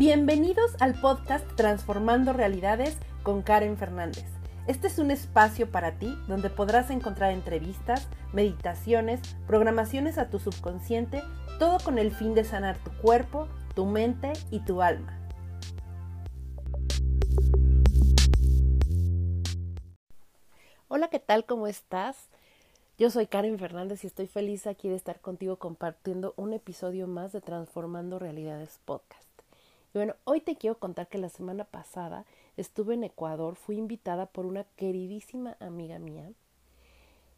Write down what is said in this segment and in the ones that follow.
Bienvenidos al podcast Transformando Realidades con Karen Fernández. Este es un espacio para ti donde podrás encontrar entrevistas, meditaciones, programaciones a tu subconsciente, todo con el fin de sanar tu cuerpo, tu mente y tu alma. Hola, ¿qué tal? ¿Cómo estás? Yo soy Karen Fernández y estoy feliz aquí de estar contigo compartiendo un episodio más de Transformando Realidades Podcast. Y bueno, hoy te quiero contar que la semana pasada estuve en Ecuador, fui invitada por una queridísima amiga mía,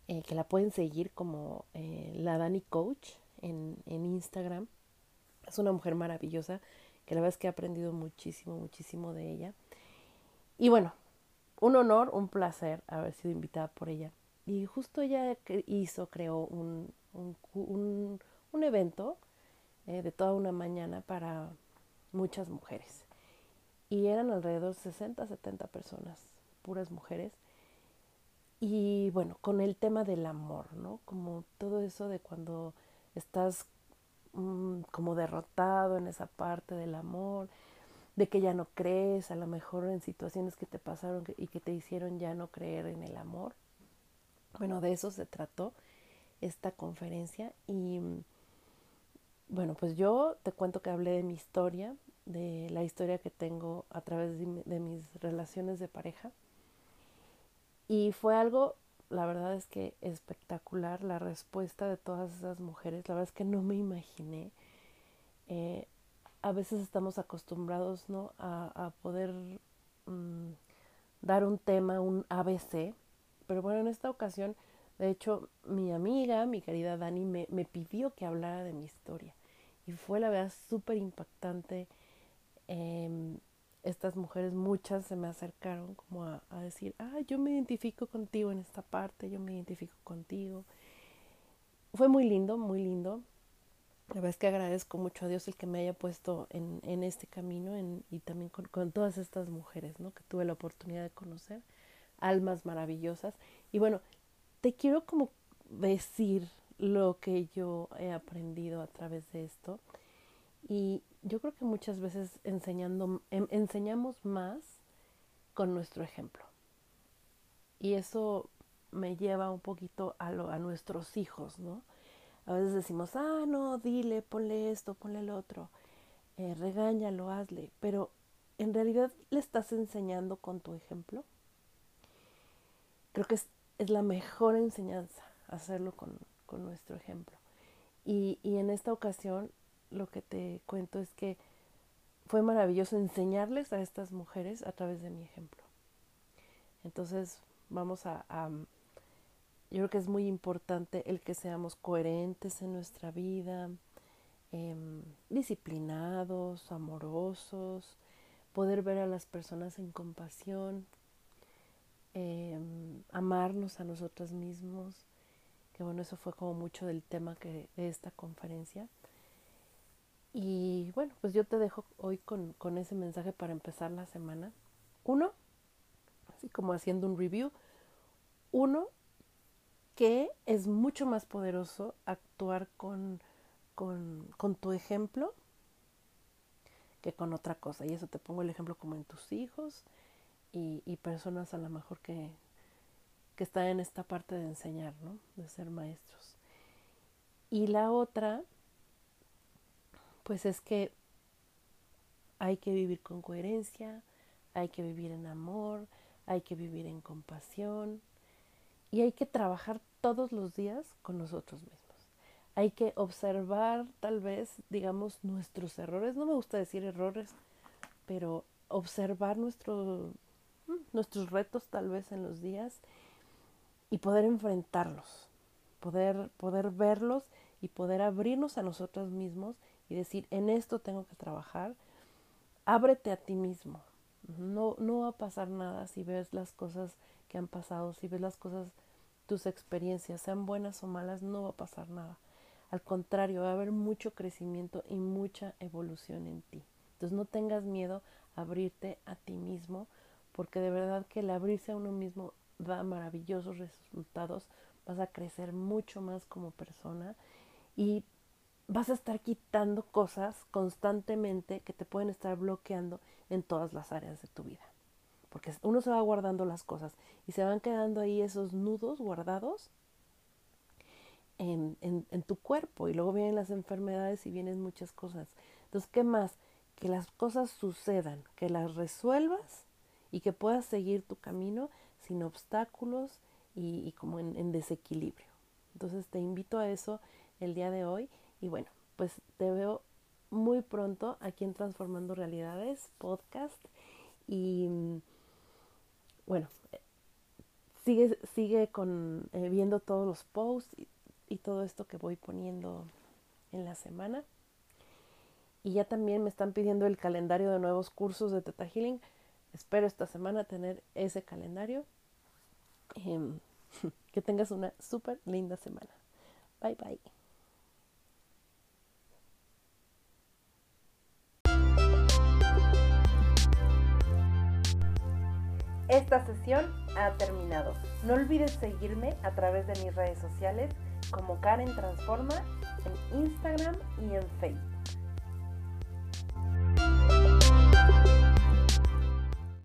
eh, que la pueden seguir como eh, la Dani Coach en, en Instagram. Es una mujer maravillosa, que la verdad es que he aprendido muchísimo, muchísimo de ella. Y bueno, un honor, un placer haber sido invitada por ella. Y justo ella hizo, creó un, un, un, evento eh, de toda una mañana para muchas mujeres. Y eran alrededor de 60, 70 personas, puras mujeres. Y bueno, con el tema del amor, ¿no? Como todo eso de cuando estás mm, como derrotado en esa parte del amor, de que ya no crees, a lo mejor en situaciones que te pasaron y que te hicieron ya no creer en el amor. Bueno, de eso se trató esta conferencia y bueno, pues yo te cuento que hablé de mi historia, de la historia que tengo a través de, mis relaciones de pareja. Y fue algo, la verdad es que espectacular la respuesta de todas esas mujeres. La verdad es que no me imaginé. Eh, a veces estamos acostumbrados ¿no? a, poder mm, dar un tema, un ABC. Pero bueno, en esta ocasión, de hecho, mi amiga, mi querida Dani, me, me pidió que hablara de mi historia. Y fue la verdad súper impactante. Em, estas mujeres, muchas se me acercaron como a, decir, ah, yo me identifico contigo en esta parte, yo me identifico contigo. Fue muy lindo, muy lindo. La verdad es que agradezco mucho a Dios el que me haya puesto en, en este camino y también con, con, todas estas mujeres, ¿no? Que tuve la oportunidad de conocer, almas maravillosas. Y bueno, te quiero como decir lo que yo he aprendido a través de esto. Y yo creo que muchas veces enseñando, em, enseñamos más con nuestro ejemplo. Y eso me lleva un poquito a, lo, a nuestros hijos, ¿no? A veces decimos, ah, no, dile, ponle esto, ponle el otro, eh, regáñalo, hazle, pero en realidad le estás enseñando con tu ejemplo. Creo que es, es la mejor enseñanza hacerlo con, con nuestro ejemplo. Y, y en esta ocasión lo que te cuento es que fue maravilloso enseñarles a estas mujeres a través de mi ejemplo. Entonces vamos a, yo creo que es muy importante el que seamos coherentes en nuestra vida, em, disciplinados, amorosos, poder ver a las personas en compasión, em, amarnos a nosotros mismos, que bueno, eso fue como mucho del tema que, de esta conferencia. Y bueno, pues yo te dejo hoy con, con ese mensaje para empezar la semana. Uno, así como haciendo un review. Uno, que es mucho más poderoso actuar con, con, con tu ejemplo que con otra cosa. Y eso te pongo el ejemplo como en tus hijos y, personas a lo mejor que, que está en esta parte de enseñar, ¿no? De ser maestros. Y la otra, pues es que hay que vivir con coherencia, hay que vivir en amor, hay que vivir en compasión y hay que trabajar todos los días con nosotros mismos. Hay que observar tal vez, digamos, nuestros errores. No me gusta decir errores, pero observar nuestro, nuestros retos tal vez en los días y poder enfrentarlos, poder, poder verlos y poder abrirnos a nosotros mismos y decir, en esto tengo que trabajar, ábrete a ti mismo. No, no va a pasar nada si ves las cosas que han pasado, si ves las cosas, tus experiencias, sean buenas o malas, no va a pasar nada. Al contrario, va a haber mucho crecimiento y mucha evolución en ti. Entonces no tengas miedo a abrirte a ti mismo, porque de verdad que el abrirse a uno mismo da maravillosos resultados, vas a crecer mucho más como persona y vas a estar quitando cosas constantemente que te pueden estar bloqueando en todas las áreas de tu vida. Porque uno se va guardando las cosas y se van quedando ahí esos nudos guardados en, en, tu cuerpo y luego vienen las enfermedades y vienen muchas cosas. Entonces, ¿qué más? Que las cosas sucedan, que las resuelvas y que puedas seguir tu camino sin obstáculos y, como en, desequilibrio. Entonces te invito a eso el día de hoy y bueno, pues te veo muy pronto aquí en Transformando Realidades podcast y bueno, sigue, sigue con, eh, viendo todos los posts y, y todo esto que voy poniendo en la semana. Y ya también me están pidiendo el calendario de nuevos cursos de Teta Healing. Espero esta semana tener ese calendario. Em, que tengas una súper linda semana. Bye bye. Esta sesión ha terminado. No olvides seguirme a través de mis redes sociales como Karen Transforma en Instagram y en Facebook.